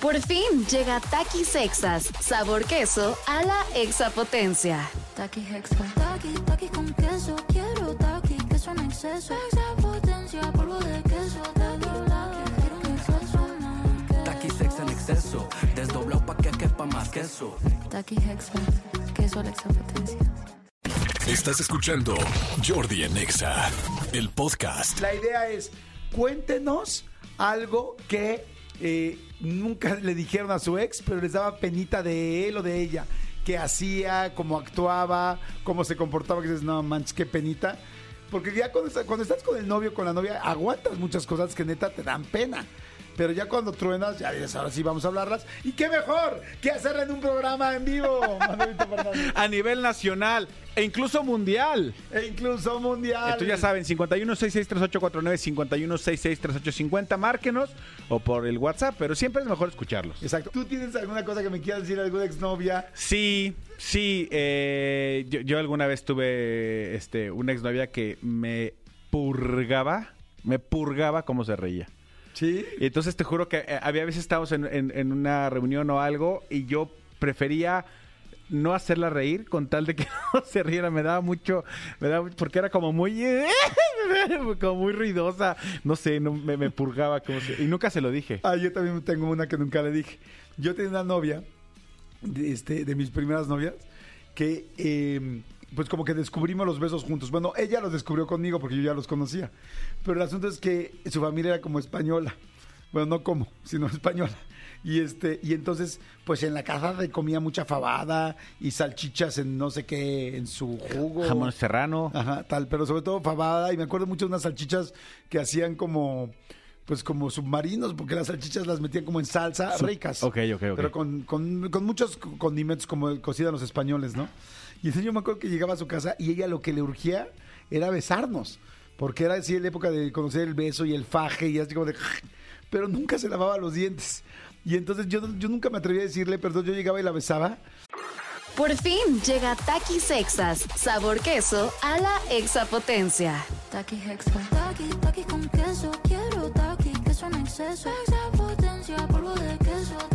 Por fin llega Takis Sexas, sabor queso a la exapotencia. Taki Hexa. Taki, taki con queso. Quiero taki, queso en exceso. Exapotencia, polvo de queso. Taki, taki, quiero un exceso más. Taki sex en exceso, desdoblado pa' que quepa más queso. Taki Hexa. Queso a la exapotencia. Estás escuchando Jordi en Exa, el podcast. La idea es, cuéntenos algo que eh, nunca le dijeron a su ex, pero les daba penita de él o de ella. ¿Qué hacía? ¿Cómo actuaba? ¿Cómo se comportaba? Que dices, no manches, qué penita. Porque ya cuando, cuando estás con el novio, con la novia, aguantas muchas cosas que neta te dan pena. Pero ya cuando truenas, ya dices, ahora sí vamos a hablarlas. ¿Y qué mejor que hacerla en un programa en vivo, Manuelito Fernández? a nivel nacional e incluso mundial. E incluso mundial. Entonces ya saben, 51663849, 51663850, márquenos o por el WhatsApp, pero siempre es mejor escucharlos. Exacto. ¿Tú tienes alguna cosa que me quieras decir, alguna exnovia? Sí, sí, eh, yo, yo alguna vez tuve este, una exnovia que me purgaba, me purgaba cómo se reía. Sí. Y entonces te juro que eh, había veces estábamos en, en- en una reunión o algo y yo prefería no hacerla reír con tal de que no se riera. Me daba mucho, me daba porque era como muy, como muy ruidosa. No sé, no, me, me purgaba. Como se- y nunca se lo dije. Ah, yo también tengo una que nunca le dije. Yo tenía una novia, de, este, de mis primeras novias, que eh, pues como que descubrimos los besos juntos. Bueno, ella los descubrió conmigo porque yo ya los conocía. Pero el asunto es que su familia era como española. Bueno, no como, sino española. Y este, y entonces, pues en la casa se comía mucha fabada y salchichas en no sé qué, en su jugo. Jamón serrano. Ajá, tal, pero sobre todo fabada. Y me acuerdo mucho de unas salchichas que hacían como, pues como submarinos, porque las salchichas las metían como en salsa, ricas. ok, ok, ok. Pero con, con, con muchos condimentos como cocidan los españoles, ¿no? Y entonces yo me acuerdo que llegaba a su casa y ella lo que le urgía era besarnos. Porque era así la época de conocer el beso y el faje y así como de... Pero nunca se lavaba los dientes. Y entonces yo, yo nunca me atreví a decirle, perdón, yo llegaba y la besaba. Por fin llega Takis Sexas, sabor queso a la exapotencia. Taki Hexa. Taki, taki con queso. Quiero taki, queso en exceso. Exapotencia, polvo de queso.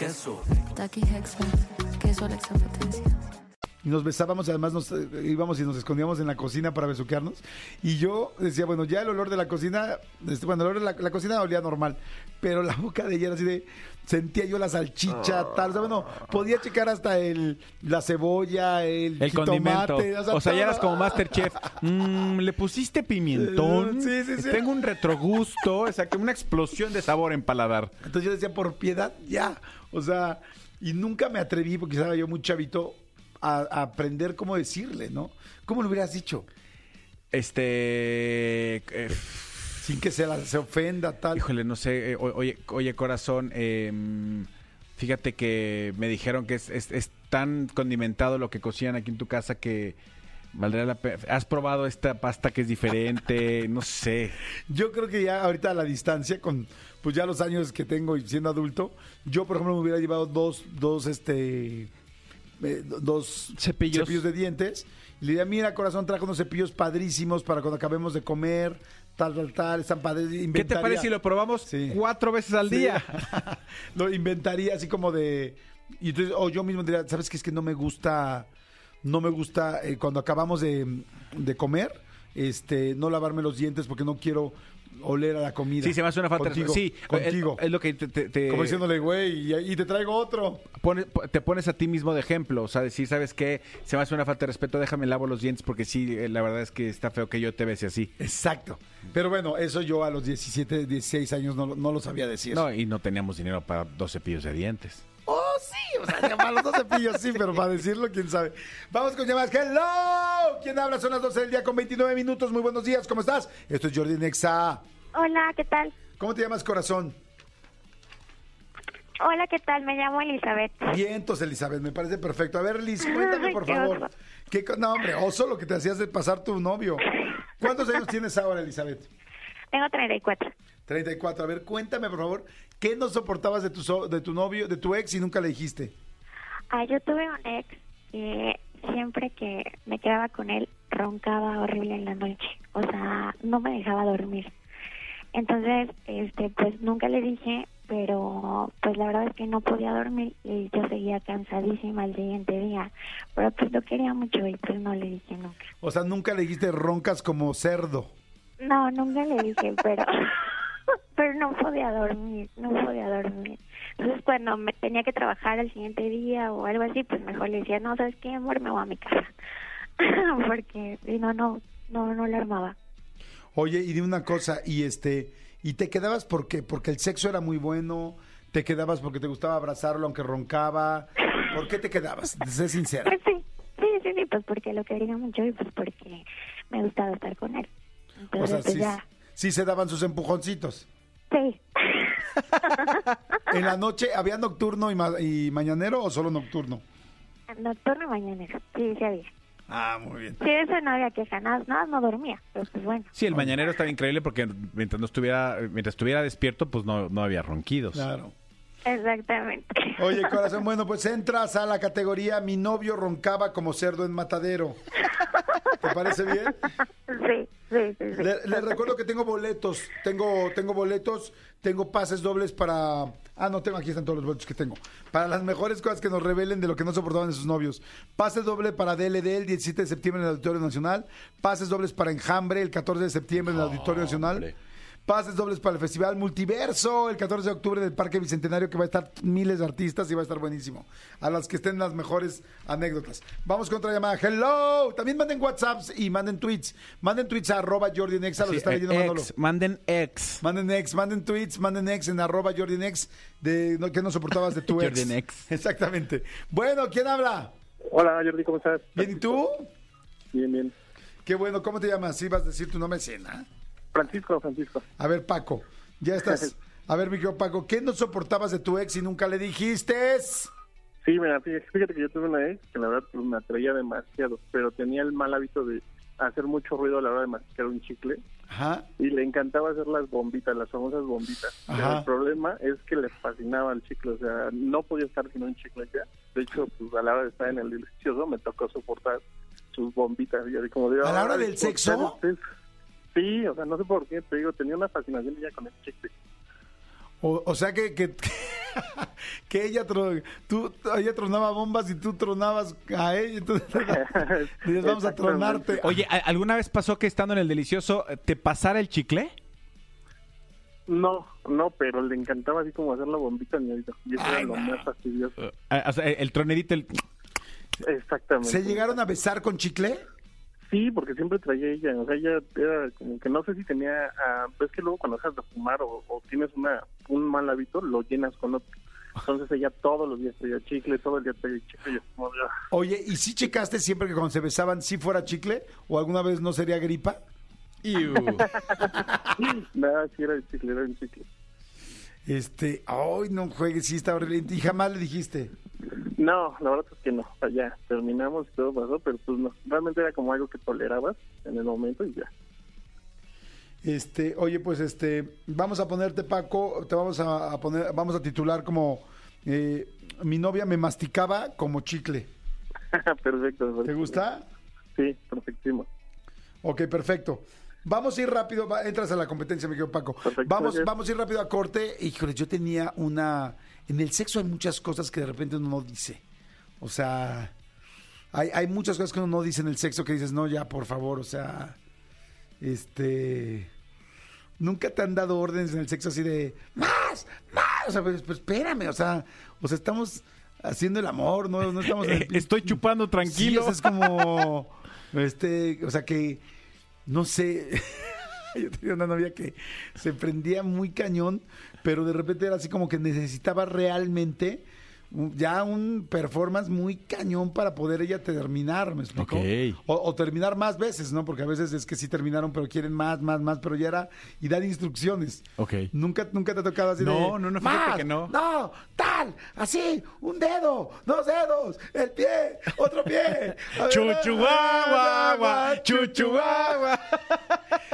Queso. Taki Hexa. Queso a la exapotencia. nos besábamos y además nos eh, íbamos y nos escondíamos en la cocina para besuquearnos y yo decía bueno ya el olor de la cocina este, bueno el olor de la, la cocina olía normal pero la boca de ella era así de sentía yo la salchicha tal o sea, bueno podía checar hasta el la cebolla el, El jitomate, condimento. O sea, ya eras como. Masterchef. Mm, Le pusiste pimientón. Sí, sí, sí. Tengo un retrogusto. O sea, que una explosión de sabor en paladar. entonces yo decía por piedad ya o sea y nunca me atreví porque estaba yo muy chavito a, a aprender cómo decirle no cómo lo hubieras dicho Este. eh, sin que se, la, se ofenda tal Híjole, no sé. eh, o- oye, oye, corazón, eh, fíjate que me dijeron que es, es- es tan condimentado lo que cocinan aquí en tu casa que valdría la pena. ¿Has probado esta pasta que es diferente? No sé. Yo creo que ya ahorita a la distancia, con pues ya los años que tengo y siendo adulto, yo por ejemplo me hubiera llevado dos, dos, este, eh, do- dos Cepillos. de dientes. Y le diría, mira corazón, trajo unos cepillos padrísimos para cuando acabemos de comer, tal, tal, tal, están padres. ¿Qué te parece si lo probamos Sí. cuatro veces al Sí. día? lo inventaría así como de... Y entonces, o yo mismo diría, ¿sabes qué? Es que no me gusta, no me gusta eh, cuando acabamos de, de comer, este, no lavarme los dientes porque no quiero oler a la comida. Sí, se me hace una falta de Contigo, Sí, contigo. Es, es lo que te, te- te- Como diciéndole, güey, y, y te traigo otro. pone- te pones a ti mismo de ejemplo. O sea, decir, ¿sabes qué? Se me hace una falta de respeto, déjame lavo los dientes porque sí, eh, la verdad es que está feo que yo te bese así. Exacto. Pero bueno, eso yo a los 17, 16 años no, no lo sabía decir. No, y no teníamos dinero para dos cepillos de dientes. O sea, para los dos cepillos, sí, pero para decirlo, quién sabe. Vamos con llamadas. ¡Hello! ¿Quién habla? Son las 12 del día con 29 minutos. Muy buenos días, ¿cómo estás? Esto es Jordi Nexa. Hola, ¿qué tal? ¿Cómo te llamas, corazón? Hola, ¿qué tal? Me llamo Elizabeth. Vientos, Elizabeth, me parece perfecto. A ver, Liz, cuéntame, por favor. ¿Qué, no, hombre, oso lo que te hacías de pasar tu novio. ¿Cuántos años tienes ahora, Elizabeth? Tengo 34. 34. A ver, cuéntame, por favor, ¿qué no soportabas de tu, so- de tu novio, de tu ex y nunca le dijiste? Ah, yo tuve un ex que siempre que me quedaba con él roncaba horrible en la noche, o sea, no me dejaba dormir. Entonces, este, pues nunca le dije, pero pues la verdad es que no podía dormir y yo seguía cansadísima el siguiente día, pero pues lo quería mucho y pues no le dije nunca. O sea, nunca le dijiste roncas como cerdo. No, nunca le dije, pero pero no podía dormir, no podía dormir. Entonces cuando me tenía que trabajar el siguiente día o algo así, pues mejor le decía, no, ¿sabes qué, amor? Me voy a mi casa. Porque si no, no, no, no la armaba. Oye, y de una cosa, y este, y te quedabas por qué? Porque el sexo era muy bueno, te quedabas porque te gustaba abrazarlo aunque roncaba. ¿Por qué te quedabas? Sé sincera. Pues sí, sí, sí, sí, pues porque lo quería mucho y pues porque me gustaba estar con él. O Entonces, sea, pues sí, ya, sí se daban sus empujoncitos. Sí. ¿En la noche había nocturno y, ma- y mañanero o solo nocturno? Nocturno y mañanero, sí, sí había. Ah, muy bien. Sí, eso no había queja, nada, nada, no dormía, pero pues bueno. Sí, el mañanero estaba increíble porque mientras no estuviera, mientras estuviera despierto, pues no, no había ronquidos. Claro. Exactamente. Oye, corazón, bueno, pues entras a la categoría Mi novio roncaba como cerdo en matadero. ¿Te parece bien? Sí, sí, sí. sí. Le- Les recuerdo que tengo boletos, tengo, tengo boletos, tengo pases dobles para... Ah, no, tengo, aquí están todos los boletos que tengo. Para las mejores cosas que nos revelen de lo que no soportaban de sus novios. Pases doble para DLD el 17 de septiembre en el Auditorio Nacional. Pases dobles para Enjambre el 14 de septiembre en el Auditorio Nacional. Hombre. Pases dobles para el Festival Multiverso el 14 de octubre del Parque Bicentenario que va a estar miles de artistas y va a estar buenísimo. A las que estén las mejores anécdotas. Vamos con otra llamada. Hello. También manden WhatsApps y manden tweets. Manden tweets a arroba Jordi en Exa, los Sí, está eh, leyendo Manolo. ex, manden ex. Manden ex, manden tweets, manden ex en arroba Jordi en Ex de no, que no soportabas de tu ex. Jordi en ex. Exactamente. Bueno, ¿quién habla? Hola Jordi, ¿cómo estás? ¿Bien y tú? Bien, bien. Qué bueno, ¿cómo te llamas? Sí, vas a decir tu nombre, Cena. Francisco, Francisco. A ver, Paco, ya estás. A ver, mi querido Paco, ¿qué no soportabas de tu ex y nunca le dijiste? Sí, mira, fíjate que yo tuve una ex que la verdad pues, me atraía demasiado, pero tenía el mal hábito de hacer mucho ruido a la hora de masticar un chicle Ajá. y le encantaba hacer las bombitas, las famosas bombitas. Pero el problema es que le fascinaba el chicle, o sea, no podía estar sin un chicle ya. De hecho, pues a la hora de estar en el delicioso me tocó soportar sus bombitas. Y como de, ¿A la hora "Ay, del ¿por sexo? qué ustedes?". Sí, o sea, no sé por qué, te digo, tenía una fascinación ya con el chicle. O, o sea que, que, que ella, tro- tú, ella tronaba bombas y tú tronabas a ella. Entonces, dices, vamos a tronarte. Oye, ¿a- ¿alguna vez pasó que estando en el delicioso eh, te pasara el chicle? No, no, pero le encantaba así como hacer la bombita en mi oído. Y eso Ay, era lo más fastidioso. O sea, el tronerito, el... Exactamente. ¿Se llegaron a besar con chicle? Sí, porque siempre traía ella. O sea, ella era como que no sé si tenía. ah, ves que luego cuando dejas de fumar o, o tienes una un mal hábito, lo llenas con otro. Entonces ella todos los días traía chicle, todo el día traía chicle. Y yo como, "Ah". Oye, ¿y si checaste siempre que cuando se besaban si fuera chicle? ¿O alguna vez no sería gripa? Nada, sí era el chicle, era el chicle. Este, ay, no juegues, sí está horrible. Y jamás le dijiste. No, la verdad es que no. O sea, ya terminamos y todo pasó, pero pues no. Realmente era como algo que tolerabas en el momento y ya. Este, oye, pues este, vamos a ponerte, Paco, te vamos a, a poner, vamos a titular como eh, mi novia me masticaba como chicle. perfecto. ¿Te gusta? Sí, perfectísimo. Ok, perfecto. Vamos a ir rápido, va- entras a la competencia, mi querido Paco. Perfecto, Vamos, gracias. vamos a ir rápido a corte. Híjole, yo tenía una. En el sexo hay muchas cosas que de repente uno no dice. O sea, hay, hay muchas cosas que uno no dice en el sexo que dices, no, ya, por favor, o sea, este. Nunca te han dado órdenes en el sexo así de más, más. O sea, pues, pues, espérame, o sea, o sea, estamos haciendo el amor, no, no estamos en el- Estoy chupando Sí, tranquilo. o sea, es como, este, o sea que, no sé, yo tenía una novia que se prendía muy cañón, pero de repente era así como que necesitaba realmente ya un performance muy cañón para poder ella terminar, ¿me explico? Ok. O, o terminar más veces, ¿no? Porque a veces es que sí terminaron, pero quieren más, más, más, pero ya era, y dar instrucciones. Ok. Nunca, nunca te ha tocado así de. No, no, no, fíjate "Más, que no". No, tal, así, un dedo, dos dedos, el pie, otro pie. A ver, Chuchu guagua, guagua, chuchu guagua.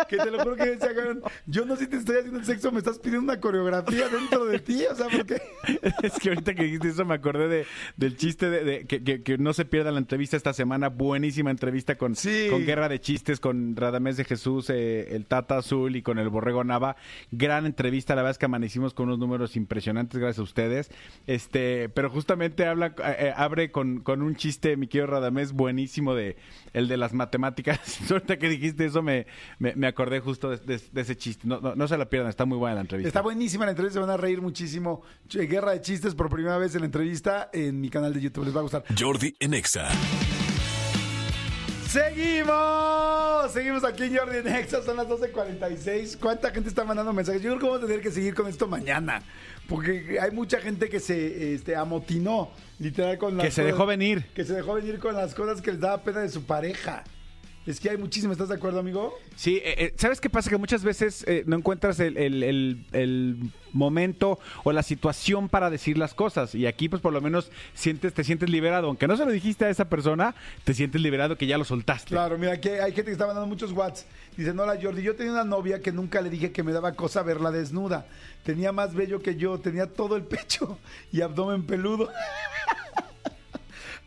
que te lo juro que decía, cabrón, yo no sé si te estoy haciendo sexo, me estás pidiendo una coreografía dentro de ti, o sea, porque Es que ahorita que dijiste eso me acordé de, del chiste de, de- que, que- que no se pierda la entrevista esta semana. Buenísima entrevista con, Sí. con Guerra de Chistes, con Radamés de Jesús, eh, el Tata Azul y con el Borrego Nava. Gran entrevista, la verdad es que amanecimos con unos números impresionantes gracias a ustedes. Este, pero justamente habla, eh, eh, abre con, con un chiste, mi querido Radamés, buenísimo de el de las matemáticas. ahorita que dijiste eso me, me, me acordé justo de, de- de ese chiste. No, no, no se la pierdan, está muy buena la entrevista. está buenísima la entrevista, se van a reír muchísimo. Guerra de chistes por primera vez en la entrevista en mi canal de YouTube, les va a gustar. Jordi en Exa. Seguimos, seguimos aquí en Jordi Nexa, son las 12.46. ¿Cuánta gente está mandando mensajes? Yo creo que vamos a tener que seguir con esto mañana, porque hay mucha gente que se este, amotinó, literal, con las Que se cosas- dejó venir. Que se dejó venir con las cosas que les daba pena de su pareja. Es que hay muchísimas, ¿estás de acuerdo, amigo? Sí, eh, eh, ¿sabes qué pasa? Que muchas veces eh, no encuentras el, el- el- el momento o la situación para decir las cosas. Y aquí, pues, por lo menos sientes, te sientes liberado. Aunque no se lo dijiste a esa persona, te sientes liberado que ya lo soltaste. Claro, mira, aquí hay gente que está mandando muchos whats. Dicen, hola Jordi, yo tenía una novia que nunca le dije que me daba cosa verla desnuda. Tenía más bello que yo, tenía todo el pecho y abdomen peludo.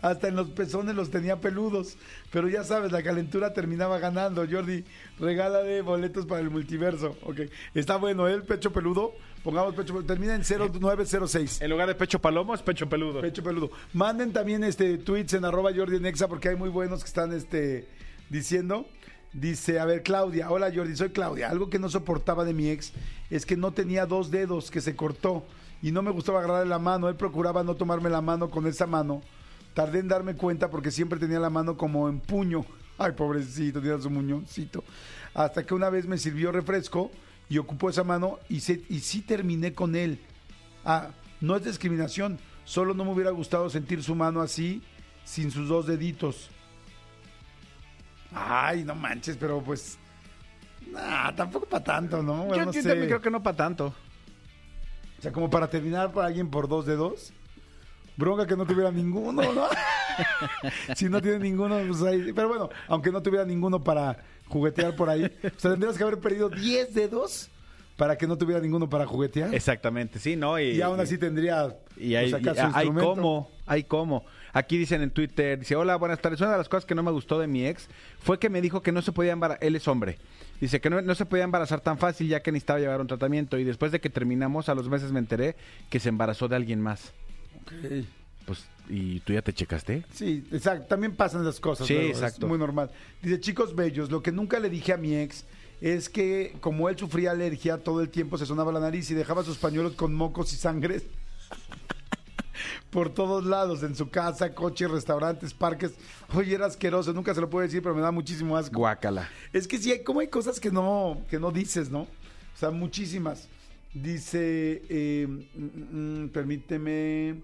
Hasta en los pezones los tenía peludos. Pero ya sabes, la calentura terminaba ganando. Jordi, regálale boletos para el multiverso. Ok, está bueno, ¿eh? el pecho peludo. Pongamos pecho peludo. Termina en 0906. En lugar de pecho palomo, es pecho peludo. Pecho peludo. Manden también este tweets en arroba Jordi en Exa porque hay muy buenos que están este diciendo. Dice, a ver, Claudia, hola Jordi, soy Claudia. Algo que no soportaba de mi ex es que no tenía dos dedos, que se cortó y no me gustaba agarrarle la mano. Él procuraba no tomarme la mano con esa mano. Tardé en darme cuenta porque siempre tenía la mano como en puño. Ay, pobrecito, tenía su muñoncito. Hasta que una vez me sirvió refresco y ocupó esa mano y, se, y sí terminé con él. Ah, no es discriminación, solo no me hubiera gustado sentir su mano así, sin sus dos deditos. Ay, no manches, pero pues. Nah, tampoco para tanto, ¿no? Bueno, Yo, no yo sé. también creo que no para tanto. O sea, como para terminar por alguien por dos dedos. Bronca que no tuviera ninguno, ¿no? si no tiene ninguno, pues ahí. Pero bueno, aunque no tuviera ninguno para juguetear por ahí. O sea, tendrías que haber perdido 10 dedos para que no tuviera ninguno para juguetear. Exactamente, sí, ¿no? y aún así tendría. Y hay, pues, acá y su hay cómo, hay cómo. Aquí dicen en Twitter, dice, hola, buenas tardes. Una de las cosas que no me gustó de mi ex fue que me dijo que no se podía embarazar, él es hombre, dice que no, no se podía embarazar tan fácil ya que necesitaba llevar un tratamiento y después de que terminamos, a los meses me enteré que se embarazó de alguien más. Ok. Pues, ¿y tú ya te checaste? Sí, exacto. También pasan esas cosas. Sí, luego, es exacto. muy normal. Dice, chicos bellos, lo que nunca le dije a mi ex es que como él sufría alergia, todo el tiempo se sonaba la nariz y dejaba sus pañuelos con mocos y sangre por todos lados, en su casa, coches, restaurantes, parques. Oye, era asqueroso, nunca se lo puedo decir, pero me da muchísimo asco. Guácala. Es que sí, hay, como hay cosas que no, que no dices, ¿no? O sea, muchísimas. Dice, eh, mm, mm, permíteme.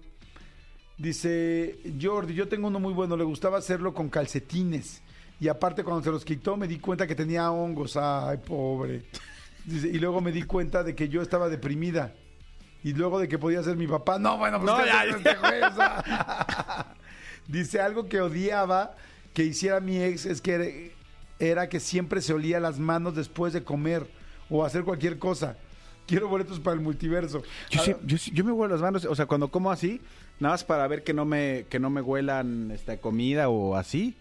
Dice, Jordi, yo tengo uno muy bueno, le gustaba hacerlo con calcetines. Y aparte cuando se los quitó me di cuenta que tenía hongos. Ay, pobre. Dice, y luego me di cuenta de que yo estaba deprimida. Y luego de que podía ser mi papá. No, bueno, pues No, ¿qué ya, Dice algo que odiaba que hiciera mi ex es que era, era que siempre se olía las manos después de comer o hacer cualquier cosa. Quiero boletos para el multiverso. Yo, Ah, sí- yo, sí- yo me huelo las manos, o sea, cuando como así, nada más para ver que no me, que no me huelan esta comida o así.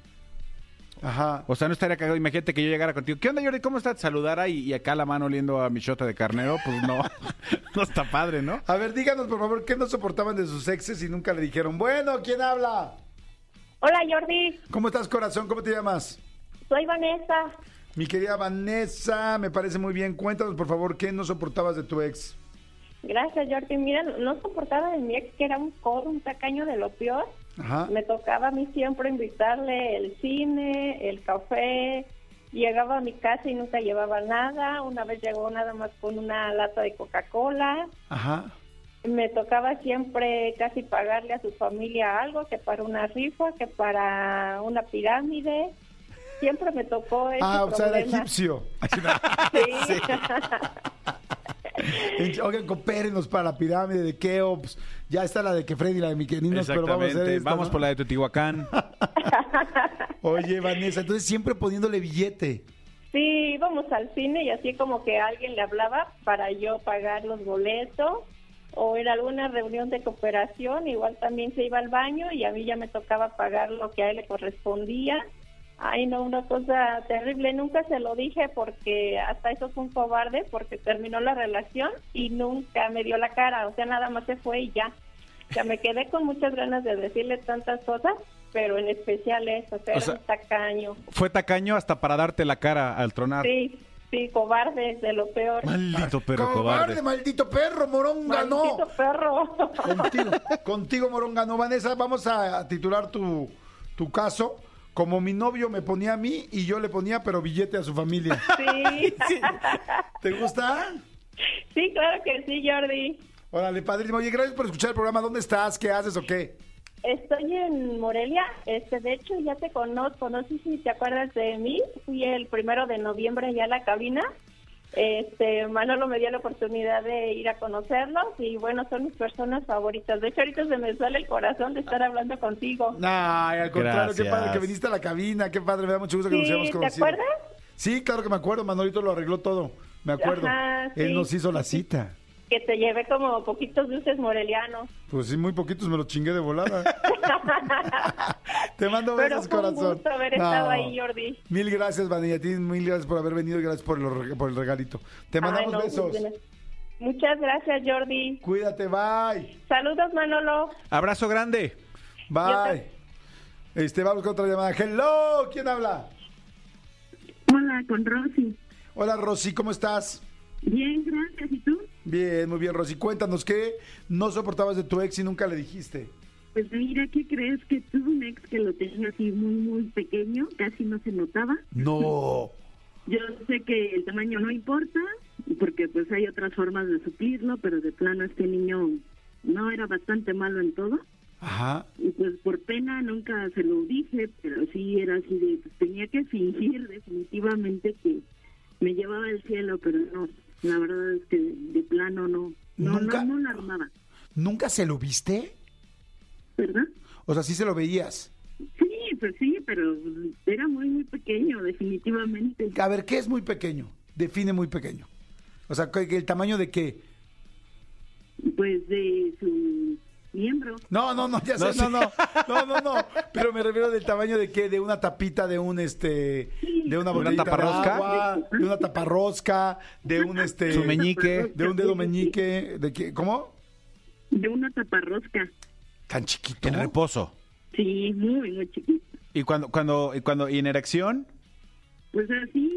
Ajá. O sea, no estaría cagado. Imagínate que yo llegara contigo. ¿Qué onda, Jordi? ¿Cómo estás? Saludara y, y acá la mano oliendo a mi shota de carnero. Pues no. no está padre, ¿no? A ver, díganos por favor, ¿qué no soportaban de sus exes y nunca le dijeron? Bueno, ¿quién habla? Hola Jordi, ¿Cómo estás, corazón? ¿Cómo te llamas? soy Vanessa. Mi querida Vanessa, me parece muy bien. Cuéntanos, por favor, ¿qué no soportabas de tu ex? Gracias Jordi. Mira, no soportaba de mi ex que era un codo, un tacaño de lo peor. Ajá. Me tocaba a mí siempre invitarle el cine, el café. Llegaba a mi casa y nunca llevaba nada. Una vez llegó nada más con una lata de Coca-Cola. Ajá. Me tocaba siempre casi pagarle a su familia algo, que para una rifa, que para una pirámide. Siempre me tocó ese Ah, o sea, era problema. egipcio. Sí. Oigan, coopérenos para la pirámide de Keops. Ya está la de Kefred y la de Miquelinos, pero vamos a hacer esta, Vamos ¿no? por la de Teotihuacán. Oye, Vanessa, entonces siempre poniéndole billete. Sí, íbamos al cine y así como que alguien le hablaba para yo pagar los boletos o era alguna reunión de cooperación, igual también se iba al baño y a mí ya me tocaba pagar lo que a él le correspondía. Ay, no, una cosa terrible. Nunca se lo dije porque hasta eso fue un cobarde porque terminó la relación y nunca me dio la cara. O sea, nada más se fue y ya. O sea, me quedé con muchas ganas de decirle tantas cosas, pero en especial eso. O sea, O era sea- un tacaño. Fue tacaño hasta para darte la cara al tronar. Sí, sí, cobarde, de lo peor. Maldito perro Cobarde, cobarde. maldito perro, Moronga, no. Maldito perro. Contigo, contigo, Moronga, no. Vanessa, vamos a titular tu, tu caso. Como mi novio me ponía a mí y yo le ponía, pero billete a su familia. Sí. ¿Te gusta? sí, claro que sí, Jordi. Órale, padrísimo. Oye, gracias por escuchar el programa. ¿Dónde estás? ¿Qué haces o qué? Estoy en Morelia, este, de hecho ya te conozco, no sé si te acuerdas de mí, fui el primero de noviembre ya a la cabina, este, Manolo me dio la oportunidad de ir a conocerlos y bueno, son mis personas favoritas, de hecho ahorita se me sale el corazón de estar hablando contigo. Ay, al contrario, qué padre que viniste a la cabina. Qué padre, me da mucho gusto que nos Sí, hayamos ¿te conocido. acuerdas? Sí, claro que me acuerdo. Manolito lo arregló todo. Me acuerdo. Ajá, Él nos hizo la cita. Que te llevé como poquitos dulces morelianos. Pues sí, muy poquitos me los chingué de volada. Te mando Pero besos, fue un corazón. gusto haber estado ahí, Jordi. Mil gracias, Vanilla. Mil gracias por haber venido y gracias por, el regalito. Te mandamos Ay, no, besos. Muchas gracias, Jordi. Cuídate, bye. Saludos, Manolo. Abrazo grande. Bye. Este, vamos con otra llamada. Hello, ¿quién habla? Hola, con Rosy. Hola, Rosy, ¿cómo estás? Bien, gracias. ¿Y tú? Bien, muy bien, Rosy. Cuéntanos qué no soportabas de tu ex y nunca le dijiste. Pues mira, ¿qué crees? Que tuve un ex que lo tenía así muy, muy pequeño, casi no se notaba. No. Yo sé que el tamaño no importa, porque pues hay otras formas de suplirlo, pero de plano este niño no era bastante malo en todo. Ajá. Y pues por pena nunca se lo dije, pero sí era así de, pues, tenía que fingir definitivamente que me llevaba al cielo, pero no, la verdad es que de, plano no, no, Nunca- no, no la armaba, ¿Nunca se lo viste? ¿verdad? O sea, sí se lo veías. Sí, pues sí, pero era muy, muy pequeño, definitivamente. A ver, ¿qué es muy pequeño? Define muy pequeño. O sea, ¿qué- qué- ¿el tamaño de qué? Pues de su miembro. No, no, no, ya sé, no, no, no, no, no, pero me refiero del tamaño de qué, de una tapita, de un, este, de una ¿Una botellita de taparrosca? agua, de una taparrosca, de un, este, Su meñique. de un dedo meñique, de qué, ¿cómo? De una taparrosca. Tan chiquito. En reposo. Sí, muy, muy chiquito. Y cuando, cuando, y cuando, y en erección, Pues así.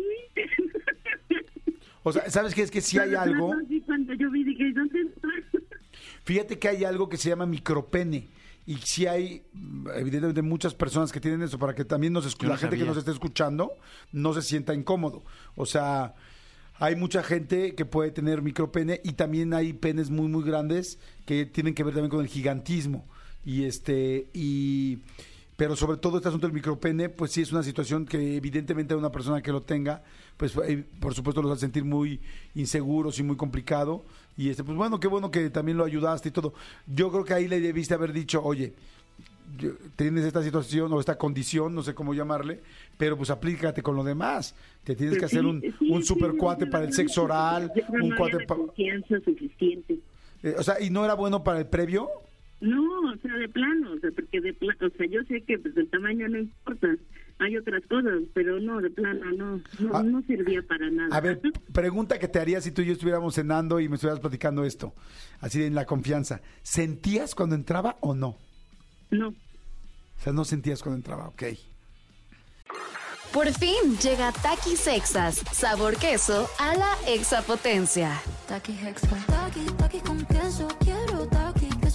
O sea, ¿sabes qué? Es que si hay algo, cuando yo vi, dije, ¿dónde? Fíjate que hay algo que se llama micropene. Y si hay, evidentemente, muchas personas que tienen eso para que también nos no la gente que nos esté escuchando no se sienta incómodo. O sea, hay mucha gente que puede tener micropene y también hay penes muy, muy grandes que tienen que ver también con el gigantismo. Y este, y. Pero sobre todo este asunto del micropene, pues sí es una situación que evidentemente a una persona que lo tenga, pues eh, por supuesto los va a sentir muy inseguros y muy complicado. Y este, pues bueno, qué bueno que también lo ayudaste y todo. Yo creo que ahí le debiste haber dicho, oye, tienes esta situación o esta condición, no sé cómo llamarle, pero pues aplícate con lo demás. Te tienes que Pues hacer sí, un, sí, un super cuate para el sexo oral, un no cuate para... confianza suficiente. o sea, ¿y no era bueno para el previo? No, o sea, de plano, o sea, porque de plano, o sea, yo sé que pues el tamaño no importa, hay otras cosas, pero no, de plano, no, no, Ah. no servía para nada. A ver, pregunta que te haría si tú y yo estuviéramos cenando y me estuvieras platicando esto, así en la confianza. ¿Sentías cuando entraba o no? No, O sea, no sentías cuando entraba, ok. Por fin llega Takis Exas, sabor queso a la exapotencia. Taki Hexa. Taki, taki con queso.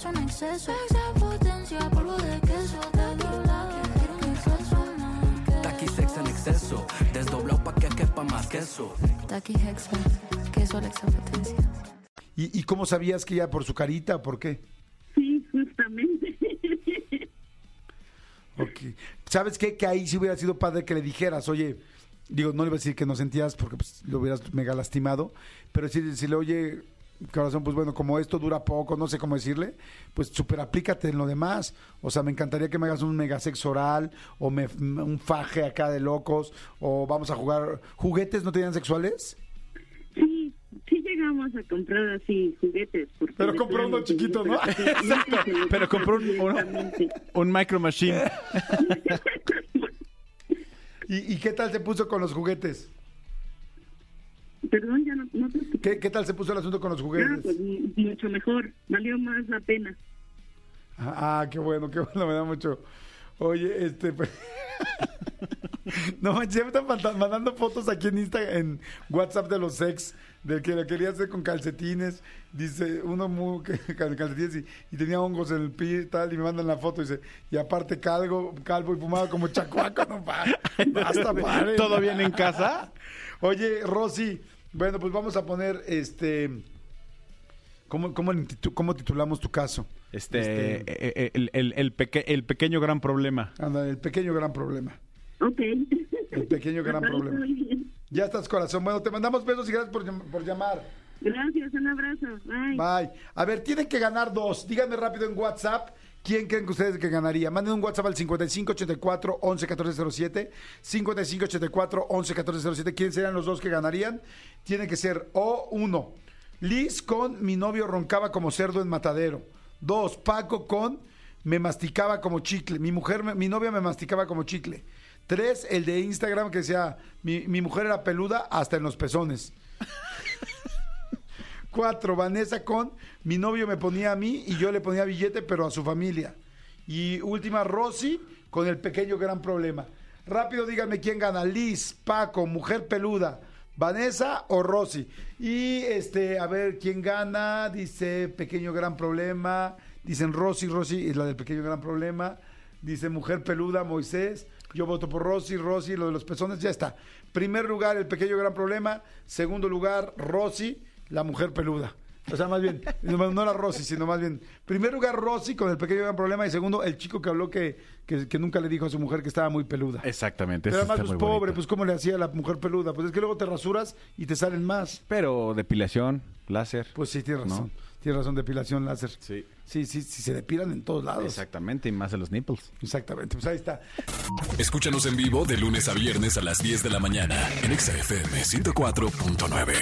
En exceso. Extra potencia, polvo de queso. Taki, quiero un exceso más. Taqui sex en exceso, desdoblado pa' que quepa más queso. Taki Hexa. Queso la extra potencia. ¿Y, y cómo sabías que ya por su carita por qué? sí, justamente. Ok. ¿Sabes qué? Que ahí sí hubiera sido padre que le dijeras, oye, digo, no le iba a decir que no sentías porque pues, lo hubieras mega lastimado, pero sí decirle, oye, corazón, pues bueno, como esto dura poco, no sé cómo decirle, pues super aplícate en lo demás. O sea, me encantaría que me hagas un megasex oral o me- un faje acá de locos o vamos a jugar. ¿Juguetes no tenían sexuales? Sí, sí llegamos a comprar así juguetes. porque Pero compró uno chiquito, ¿no? lo Pero compró un, un, micro machine. ¿Y, y qué tal se puso con los juguetes? Perdón, ya no, no te. ¿Qué, qué tal se puso el asunto con los Ah, juguetes? pues m- mucho mejor. Valió más la pena. Ah, qué bueno, qué bueno, me da mucho. Oye, este. pues- no manches, ya me están manda- mandando fotos aquí en Insta, en WhatsApp de los ex, del que lo quería hacer con calcetines. Dice uno muy calcetines y, y tenía hongos en el pie y tal, y me mandan la foto y dice, y aparte calvo, calvo y fumado como chacuaco, no pa- basta. ¿Todo bien en casa? Oye, Rosy, bueno, pues vamos a poner este. ¿Cómo, cómo, cómo titulamos tu caso? Este, Este- eh, eh, el, el- el peque- el pequeño gran problema. Anda, el pequeño gran problema. Ok. El pequeño gran parece problema. muy bien. Ya estás, corazón. Bueno, te mandamos besos y gracias por, por llamar. Gracias, un abrazo. Bye. Bye. A ver, tienen que ganar dos. Díganme rápido en WhatsApp. ¿Quién creen que ustedes que ganaría? Manden un WhatsApp al 5584 111407. 5584 111407. ¿Quiénes serían los dos que ganarían? Tiene que ser o uno. Liz con mi novio roncaba como cerdo en matadero. Dos. Paco con me masticaba como chicle. Mi mujer, mi novia me masticaba como chicle. Tres. El de Instagram que decía mi, mi mujer era peluda hasta en los pezones. Cuatro, Vanessa con mi novio me ponía a mí y yo le ponía billete, pero a su familia. Y última, Rosy con el pequeño gran problema. Rápido, díganme quién gana. Liz, Paco, mujer peluda, Vanessa o Rosy. Y este, a ver quién gana. Dice pequeño gran problema. Dicen Rosy, Rosy es la del pequeño gran problema. Dice mujer peluda, Moisés. Yo voto por Rosy, Rosy, lo de los pezones, ya está. Primer lugar, el pequeño gran problema. Segundo lugar, Rosy, la mujer peluda. O sea, más bien, no no era Rosy, sino más bien. Primer lugar, Rosy con el pequeño gran problema. Y segundo, el chico que habló que, que, que nunca le dijo a su mujer que estaba muy peluda. Exactamente. Pero además, pues muy pobre, bonito. pues ¿cómo le hacía a la mujer peluda? Pues es que luego te rasuras y te salen más. Pero depilación, láser. Pues sí, tienes ¿No? razón. Tienes razón, depilación láser. Sí. Sí, sí, sí, se depilan en todos lados. Exactamente, y más en los nipples. Exactamente, pues ahí está. Escúchanos en vivo de lunes a viernes a las 10 de la mañana en Exa FM 104.9.